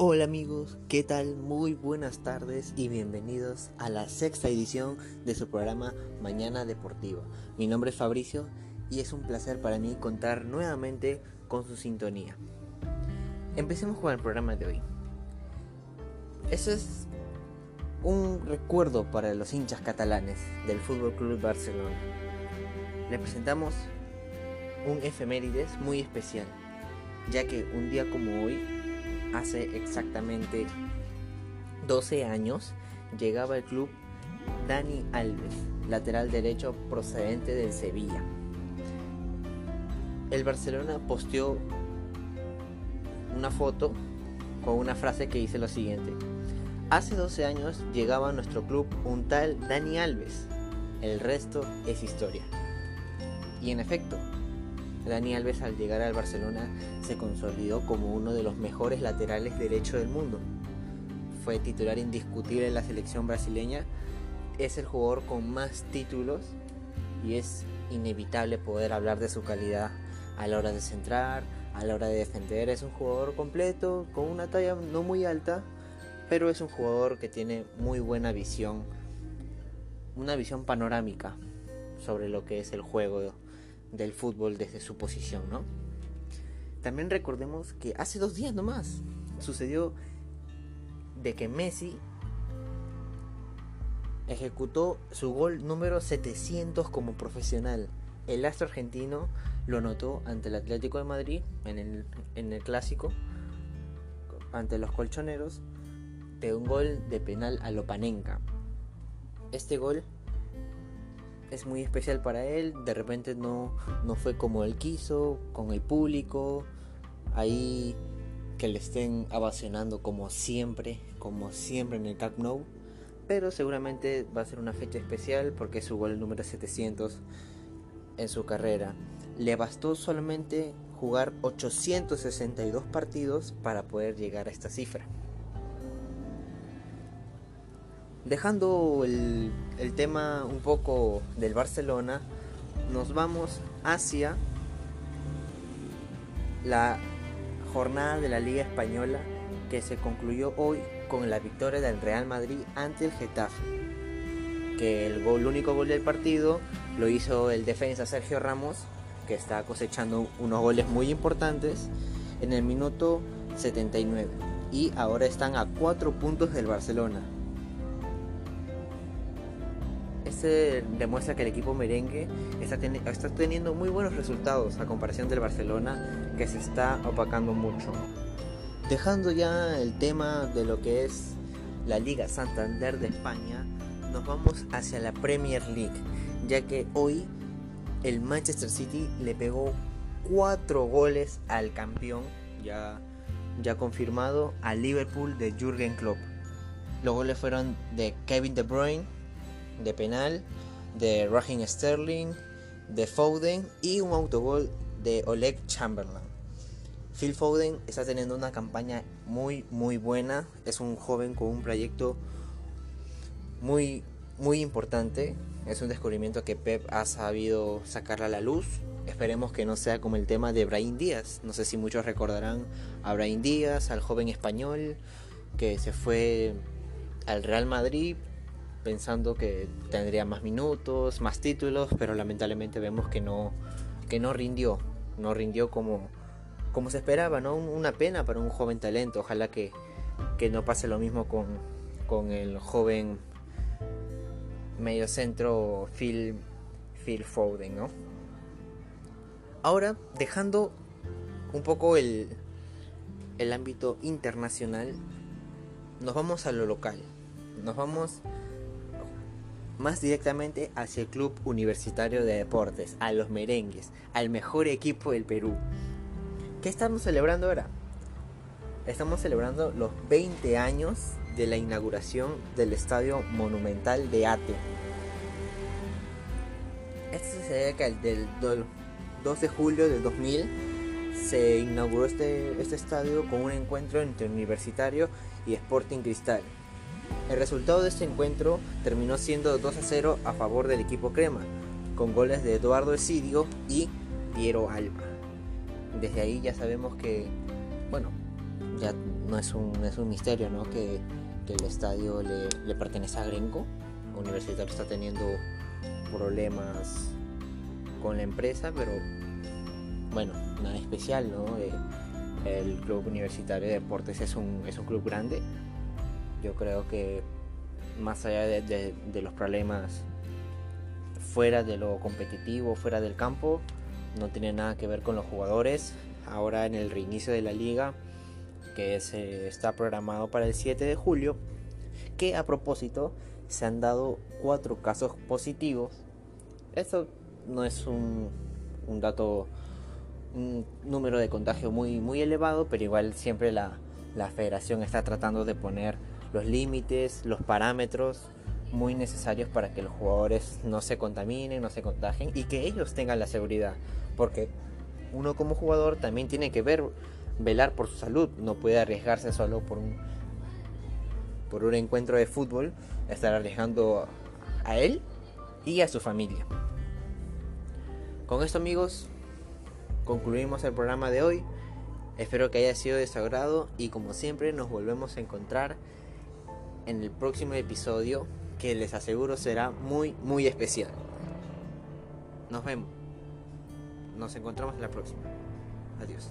Hola amigos, ¿qué tal? Muy buenas tardes y bienvenidos a la sexta edición de su programa Mañana Deportiva. Mi nombre es Fabricio y es un placer para mí contar nuevamente con su sintonía. Empecemos con el programa de hoy. Ese es un recuerdo para los hinchas catalanes del Fútbol Club Barcelona. Le presentamos un efemérides muy especial, ya que un día como hoy, hace exactamente 12 años, llegaba al club Dani Alves, lateral derecho procedente del Sevilla. El Barcelona posteó una foto con una frase que dice lo siguiente. Hace 12 años llegaba a nuestro club un tal Dani Alves. El resto es historia. Y en efecto, Dani Alves al llegar al Barcelona se consolidó como uno de los mejores laterales derechos del mundo. Fue titular indiscutible en la selección brasileña, es el jugador con más títulos y es inevitable poder hablar de su calidad a la hora de centrar, a la hora de defender. Es un jugador completo, con una talla no muy alta, pero es un jugador que tiene muy buena visión, una visión panorámica sobre lo que es el juego del fútbol desde su posición, ¿no? También recordemos que hace dos días nomás sucedió de que Messi ejecutó su gol número 700 como profesional. El astro argentino lo anotó ante el Atlético de Madrid en el, en el clásico, ante los colchoneros, de un gol de penal a Lopanenka. Este gol es muy especial para él, de repente no, no fue como él quiso, con el público, ahí que le estén avacionando como siempre, como siempre en el Camp Nou, pero seguramente va a ser una fecha especial porque es su gol número 700 en su carrera. Le bastó solamente jugar 862 partidos para poder llegar a esta cifra. Dejando el, tema un poco del Barcelona, nos vamos hacia la jornada de la Liga Española que se concluyó hoy con la victoria del Real Madrid ante el Getafe. Que el, el único gol del partido lo hizo el defensa Sergio Ramos, que está cosechando unos goles muy importantes en el minuto 79. Y ahora están a 4 puntos del Barcelona. Este demuestra que el equipo merengue está, está, teniendo muy buenos resultados a comparación del Barcelona que se está opacando mucho. Dejando ya el tema de lo que es la Liga Santander de España, nos vamos hacia la Premier League, ya que hoy el Manchester City le pegó 4 goles al campeón, ya, ya confirmado, al Liverpool de Jürgen Klopp. Los goles fueron de Kevin De Bruyne, de penal, de Raheem Sterling, de Foden y un autogol de Oleg Chamberlain. Phil Foden está teniendo una campaña muy muy buena, es un joven con un proyecto muy muy importante, es un descubrimiento que Pep ha sabido sacar a la luz. Esperemos que no sea como el tema de Brahim Díaz. No sé si muchos recordarán a Brahim Díaz, al joven español que se fue al Real Madrid pensando que tendría más minutos, más títulos, pero lamentablemente vemos que no, que no rindió, no rindió como, como se esperaba, ¿no? Una pena para un joven talento, ojalá que, que no pase lo mismo con, con el joven mediocentro Phil, Phil Foden, ¿no? Ahora, dejando un poco el, el ámbito internacional, nos vamos a lo local, nos vamos más directamente hacia el Club Universitario de Deportes, a los merengues, al mejor equipo del Perú. ¿Qué estamos celebrando ahora? Estamos celebrando los 20 años de la inauguración del Estadio Monumental de Ate. Esto sucede que el del 2 de julio del 2000 se inauguró este, este estadio con un encuentro entre Universitario y Sporting Cristal. El resultado de este encuentro terminó siendo 2 a 0 a favor del equipo crema, con goles de Eduardo Esidio y Piero Alba. Desde ahí ya sabemos que, bueno, ya no es un, es un misterio, ¿no? Que, el estadio le, pertenece a Grenco. Universitario está teniendo problemas con la empresa, pero bueno, nada especial, ¿no? Eh, el Club Universitario de Deportes es un, es un club grande. Yo creo que más allá de, los problemas fuera de lo competitivo, fuera del campo, no tiene nada que ver con los jugadores. Ahora en el reinicio de la liga, que se está programado para el 7 de julio, que a propósito se han dado cuatro casos positivos. Esto no es un, un dato, un número de contagio muy, muy elevado, pero igual siempre la, la federación está tratando de poner los límites, los parámetros muy necesarios para que los jugadores no se contaminen, no se contagien y que ellos tengan la seguridad. Porque uno como jugador también tiene que ver, velar por su salud, no puede arriesgarse solo por un, por un encuentro de fútbol, estar arriesgando a él y a su familia. Con esto amigos, concluimos el programa de hoy. Espero que haya sido de su agrado y como siempre nos volvemos a encontrar en el próximo episodio que les aseguro será muy, muy especial. Nos vemos. Nos encontramos en la próxima. Adiós.